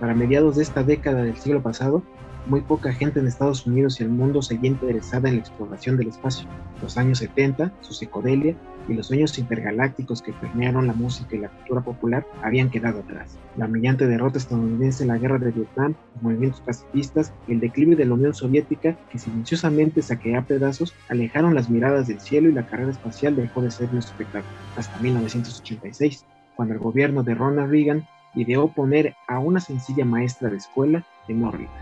Para mediados de esta década del siglo pasado, muy poca gente en Estados Unidos y el mundo seguía interesada en la exploración del espacio. Los años 70, su psicodelia y los sueños intergalácticos que permearon la música y la cultura popular habían quedado atrás. La humillante derrota estadounidense en la guerra de Vietnam, los movimientos pacifistas y el declive de la Unión Soviética, que silenciosamente saqueó a pedazos, alejaron las miradas del cielo y la carrera espacial dejó de ser un espectáculo. Hasta 1986, cuando el gobierno de Ronald Reagan ideó poner a una sencilla maestra de escuela en órbita.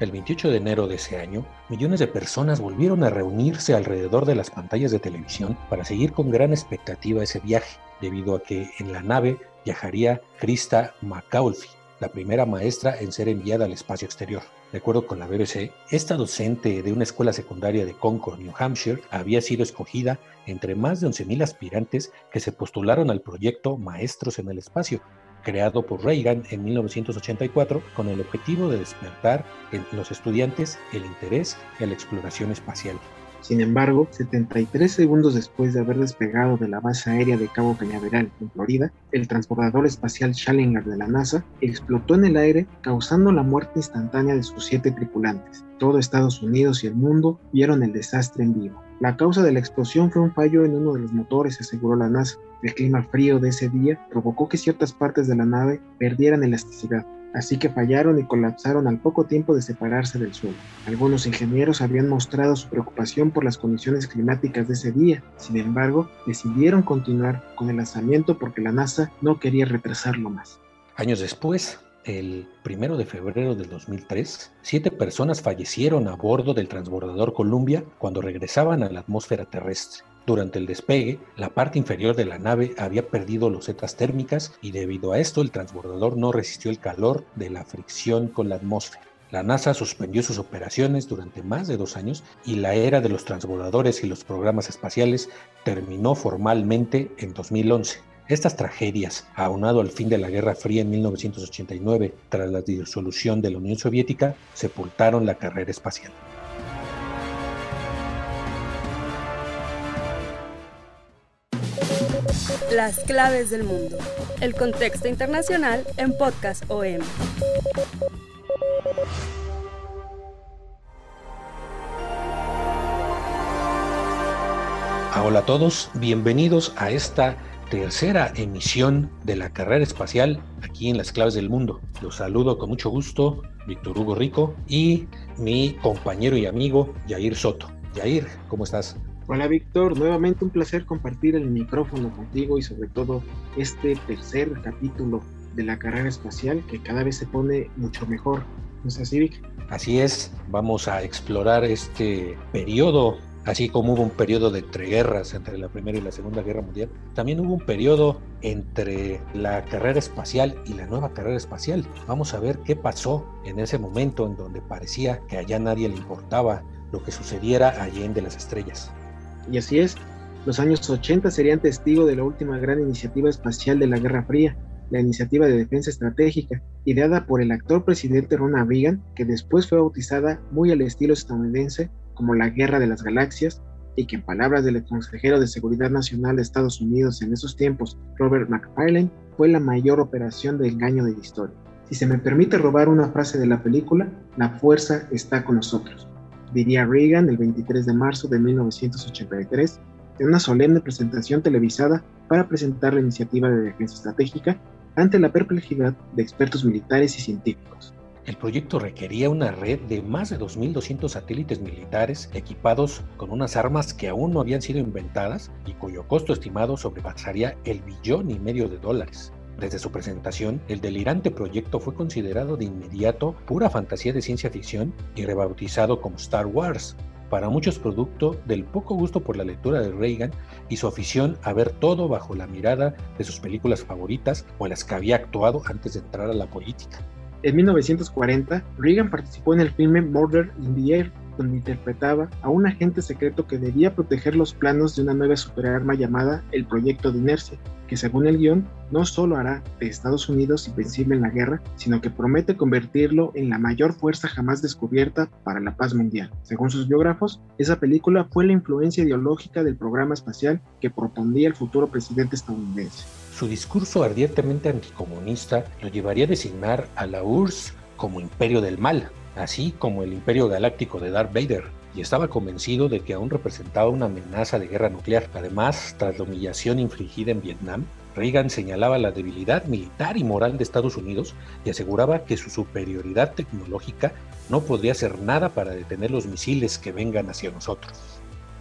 El 28 de enero de ese año, millones de personas volvieron a reunirse alrededor de las pantallas de televisión para seguir con gran expectativa ese viaje, debido a que en la nave viajaría Krista McAuliffe, la primera maestra en ser enviada al espacio exterior. De acuerdo con la BBC, esta docente de una escuela secundaria de Concord, New Hampshire, había sido escogida entre más de 11.000 aspirantes que se postularon al proyecto Maestros en el Espacio, creado por Reagan en 1984 con el objetivo de despertar en los estudiantes el interés en la exploración espacial. Sin embargo, 73 segundos después de haber despegado de la base aérea de Cabo Cañaveral, en Florida, el transbordador espacial Challenger de la NASA explotó en el aire, causando la muerte instantánea de sus siete tripulantes. Todo Estados Unidos y el mundo vieron el desastre en vivo. La causa de la explosión fue un fallo en uno de los motores, aseguró la NASA. El clima frío de ese día provocó que ciertas partes de la nave perdieran elasticidad, así que fallaron y colapsaron al poco tiempo de separarse del suelo. Algunos ingenieros habían mostrado su preocupación por las condiciones climáticas de ese día, sin embargo, decidieron continuar con el lanzamiento porque la NASA no quería retrasarlo más. Años después, el primero de febrero del 2003, siete personas fallecieron a bordo del transbordador Columbia cuando regresaban a la atmósfera terrestre. Durante el despegue, la parte inferior de la nave había perdido losetas térmicas y debido a esto el transbordador no resistió el calor de la fricción con la atmósfera. La NASA suspendió sus operaciones durante más de dos años y la era de los transbordadores y los programas espaciales terminó formalmente en 2011. Estas tragedias, aunado al fin de la Guerra Fría en 1989 tras la disolución de la Unión Soviética, sepultaron la carrera espacial. Las claves del mundo. El contexto internacional en Podcast OM. Hola a todos, bienvenidos a esta tercera emisión de la carrera espacial aquí en las claves del mundo. Los saludo con mucho gusto, Víctor Hugo Rico y mi compañero y amigo Yair Soto. Yair, ¿cómo estás? Hola Víctor, nuevamente un placer compartir el micrófono contigo y sobre todo este tercer capítulo de la carrera espacial que cada vez se pone mucho mejor. ¿No es así, Vic? Así es, vamos a explorar este periodo, así como hubo un periodo de entreguerras entre la Primera y la Segunda Guerra Mundial, también hubo un periodo entre la carrera espacial y la nueva carrera espacial. Vamos a ver qué pasó en ese momento en donde parecía que allá nadie le importaba lo que sucediera allí en las estrellas. Y así es, los años 80 serían testigo de la última gran iniciativa espacial de la Guerra Fría, la Iniciativa de Defensa Estratégica, ideada por el actor presidente Ronald Reagan, que después fue bautizada muy al estilo estadounidense como la Guerra de las Galaxias, y que en palabras del consejero de Seguridad Nacional de Estados Unidos en esos tiempos, Robert McFarlane, fue la mayor operación de engaño de la historia. Si se me permite robar una frase de la película, la fuerza está con nosotros. Diría Reagan el 23 de marzo de 1983 en una solemne presentación televisada para presentar la iniciativa de defensa estratégica ante la perplejidad de expertos militares y científicos. El proyecto requería una red de más de 2.200 satélites militares equipados con unas armas que aún no habían sido inventadas y cuyo costo estimado sobrepasaría el billón y medio de dólares. Desde su presentación, el delirante proyecto fue considerado de inmediato pura fantasía de ciencia ficción y rebautizado como Star Wars, para muchos producto del poco gusto por la lectura de Reagan y su afición a ver todo bajo la mirada de sus películas favoritas o las que había actuado antes de entrar a la política. En 1940, Reagan participó en el filme Murder in the Air, donde interpretaba a un agente secreto que debía proteger los planos de una nueva superarma llamada el Proyecto de Inercia, que según el guion no solo hará de Estados Unidos invencible en la guerra, sino que promete convertirlo en la mayor fuerza jamás descubierta para la paz mundial. Según sus biógrafos, esa película fue la influencia ideológica del programa espacial que propondía el futuro presidente estadounidense. Su discurso ardientemente anticomunista lo llevaría a designar a la URSS como imperio del mal, así como el imperio galáctico de Darth Vader, y estaba convencido de que aún representaba una amenaza de guerra nuclear. Además, tras la humillación infligida en Vietnam, Reagan señalaba la debilidad militar y moral de Estados Unidos y aseguraba que su superioridad tecnológica no podría hacer nada para detener los misiles que vengan hacia nosotros.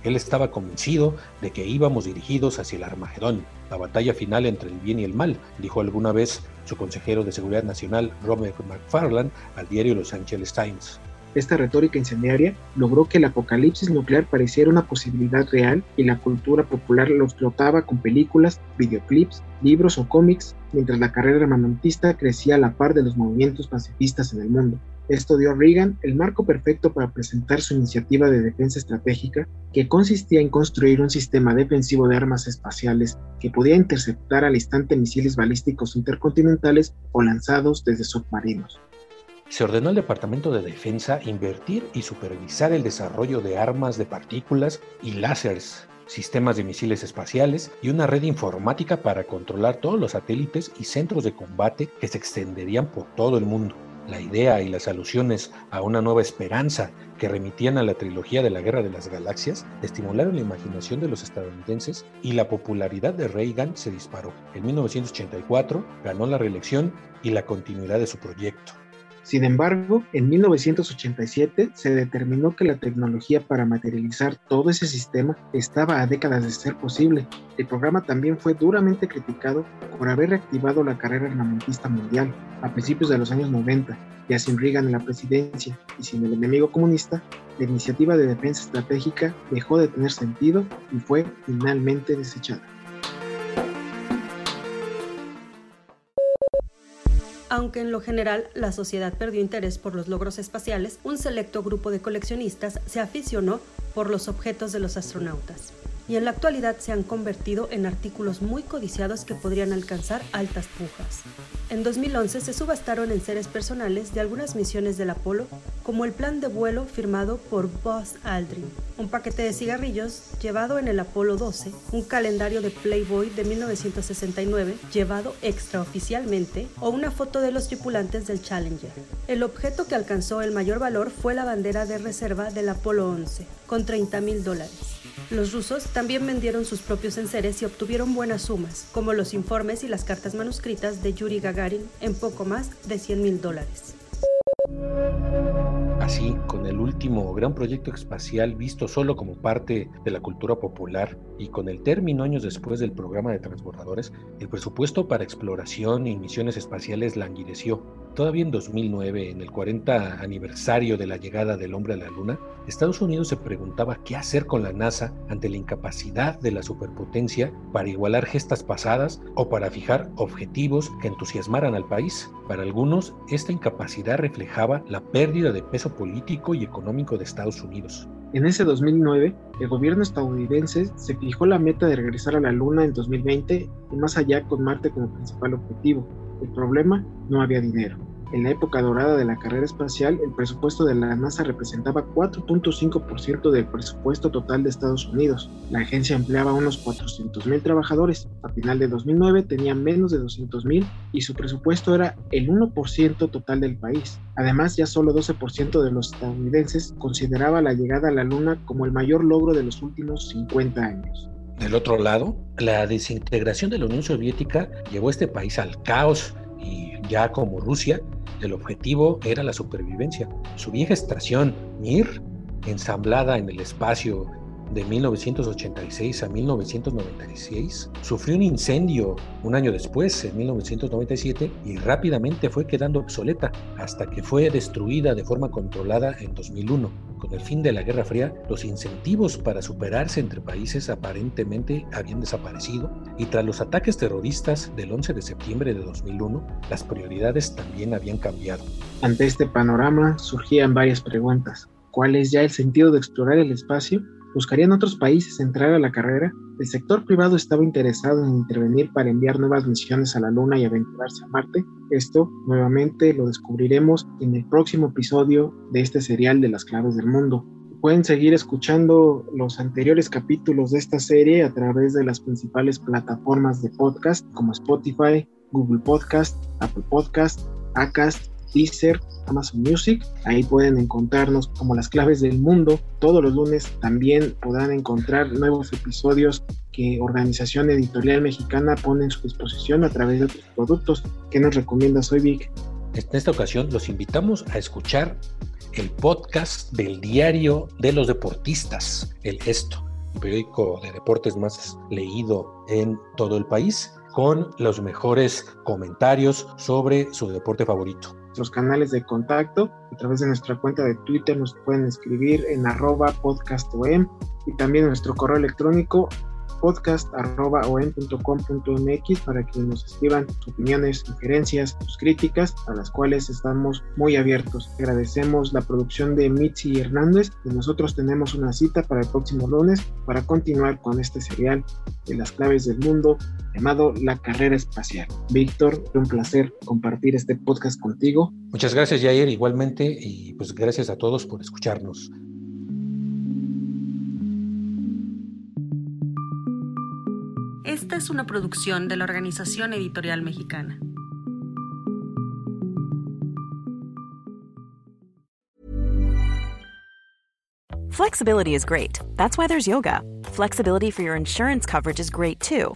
Él estaba convencido de que íbamos dirigidos hacia el Armagedón, la batalla final entre el bien y el mal, dijo alguna vez su consejero de Seguridad Nacional Robert McFarland al diario Los Angeles Times. Esta retórica incendiaria logró que el apocalipsis nuclear pareciera una posibilidad real y la cultura popular lo explotaba con películas, videoclips, libros o cómics, mientras la carrera armamentista crecía a la par de los movimientos pacifistas en el mundo. Esto dio a Reagan el marco perfecto para presentar su iniciativa de defensa estratégica, que consistía en construir un sistema defensivo de armas espaciales que podía interceptar al instante misiles balísticos intercontinentales o lanzados desde submarinos. Se ordenó al Departamento de Defensa invertir y supervisar el desarrollo de armas de partículas y láseres, sistemas de misiles espaciales y una red informática para controlar todos los satélites y centros de combate que se extenderían por todo el mundo. La idea y las alusiones a una nueva esperanza que remitían a la trilogía de la Guerra de las Galaxias estimularon la imaginación de los estadounidenses y la popularidad de Reagan se disparó. En 1984 ganó la reelección y la continuidad de su proyecto. Sin embargo, en 1987 se determinó que la tecnología para materializar todo ese sistema estaba a décadas de ser posible. El programa también fue duramente criticado por haber reactivado la carrera armamentista mundial a principios de los años 90, ya sin Reagan en la presidencia y sin el enemigo comunista, la iniciativa de defensa estratégica dejó de tener sentido y fue finalmente desechada. Aunque en lo general la sociedad perdió interés por los logros espaciales, un selecto grupo de coleccionistas se aficionó por los objetos de los astronautas y en la actualidad se han convertido en artículos muy codiciados que podrían alcanzar altas pujas. En 2011 se subastaron en seres personales de algunas misiones del Apolo, como el plan de vuelo firmado por Buzz Aldrin, un paquete de cigarrillos llevado en el Apolo 12, un calendario de Playboy de 1969 llevado extraoficialmente o una foto de los tripulantes del Challenger. El objeto que alcanzó el mayor valor fue la bandera de reserva del Apolo 11, con 30 mil dólares. Los rusos también vendieron sus propios enseres y obtuvieron buenas sumas, como los informes y las cartas manuscritas de Yuri Gagarin en poco más de 100 mil dólares. Así, con el último gran proyecto espacial visto solo como parte de la cultura popular y con el término años después del programa de transbordadores, el presupuesto para exploración y misiones espaciales languideció. Todavía en 2009, en el 40 aniversario de la llegada del hombre a la Luna, Estados Unidos se preguntaba qué hacer con la NASA ante la incapacidad de la superpotencia para igualar gestas pasadas o para fijar objetivos que entusiasmaran al país. Para algunos, esta incapacidad reflejaba la pérdida de peso político y económico de Estados Unidos. En ese 2009, el gobierno estadounidense se fijó la meta de regresar a la Luna en 2020 y más allá con Marte como principal objetivo. El problema no había dinero. En la época dorada de la carrera espacial, el presupuesto de la NASA representaba 4.5% del presupuesto total de Estados Unidos. La agencia empleaba unos 400.000 trabajadores. A final de 2009 tenía menos de 200.000 y su presupuesto era el 1% total del país. Además, ya solo 12% de los estadounidenses consideraba la llegada a la Luna como el mayor logro de los últimos 50 años. Del otro lado, la desintegración de la Unión Soviética llevó a este país al caos y ya como Rusia, el objetivo era la supervivencia. Su vieja estación Mir, ensamblada en el espacio de 1986 a 1996, sufrió un incendio un año después, en 1997, y rápidamente fue quedando obsoleta hasta que fue destruida de forma controlada en 2001. Con el fin de la Guerra Fría, los incentivos para superarse entre países aparentemente habían desaparecido y tras los ataques terroristas del 11 de septiembre de 2001, las prioridades también habían cambiado. Ante este panorama surgían varias preguntas. ¿Cuál es ya el sentido de explorar el espacio? ¿Buscarían otros países entrar a la carrera? El sector privado estaba interesado en intervenir para enviar nuevas misiones a la Luna y aventurarse a Marte. Esto nuevamente lo descubriremos en el próximo episodio de este serial de las claves del mundo. Pueden seguir escuchando los anteriores capítulos de esta serie a través de las principales plataformas de podcast como Spotify, Google Podcast, Apple Podcast, Acast, Deezer, Amazon Music. Ahí pueden encontrarnos como las claves del mundo. Todos los lunes también podrán encontrar nuevos episodios que Organización Editorial Mexicana pone en su disposición a través de otros productos. ¿Qué nos recomiendas hoy, Vic? En esta ocasión los invitamos a escuchar el podcast del Diario de los Deportistas, el Esto, un periódico de deportes más leído en todo el país, con los mejores comentarios sobre su deporte favorito nuestros canales de contacto. A través de nuestra cuenta de Twitter nos pueden escribir en arroba podcastom y también nuestro correo electrónico podcast.com.mx para que nos escriban sus opiniones, sugerencias, sus críticas, a las cuales estamos muy abiertos. Agradecemos la producción de Mitzi Hernández y nosotros tenemos una cita para el próximo lunes para continuar con este serial de las claves del mundo llamado La Carrera Espacial. Víctor, un placer compartir este podcast contigo. Muchas gracias, Jair, igualmente, y pues gracias a todos por escucharnos. Es una producción de la Organización Editorial Mexicana. Flexibility is great. That's why there's yoga. Flexibility for your insurance coverage is great too.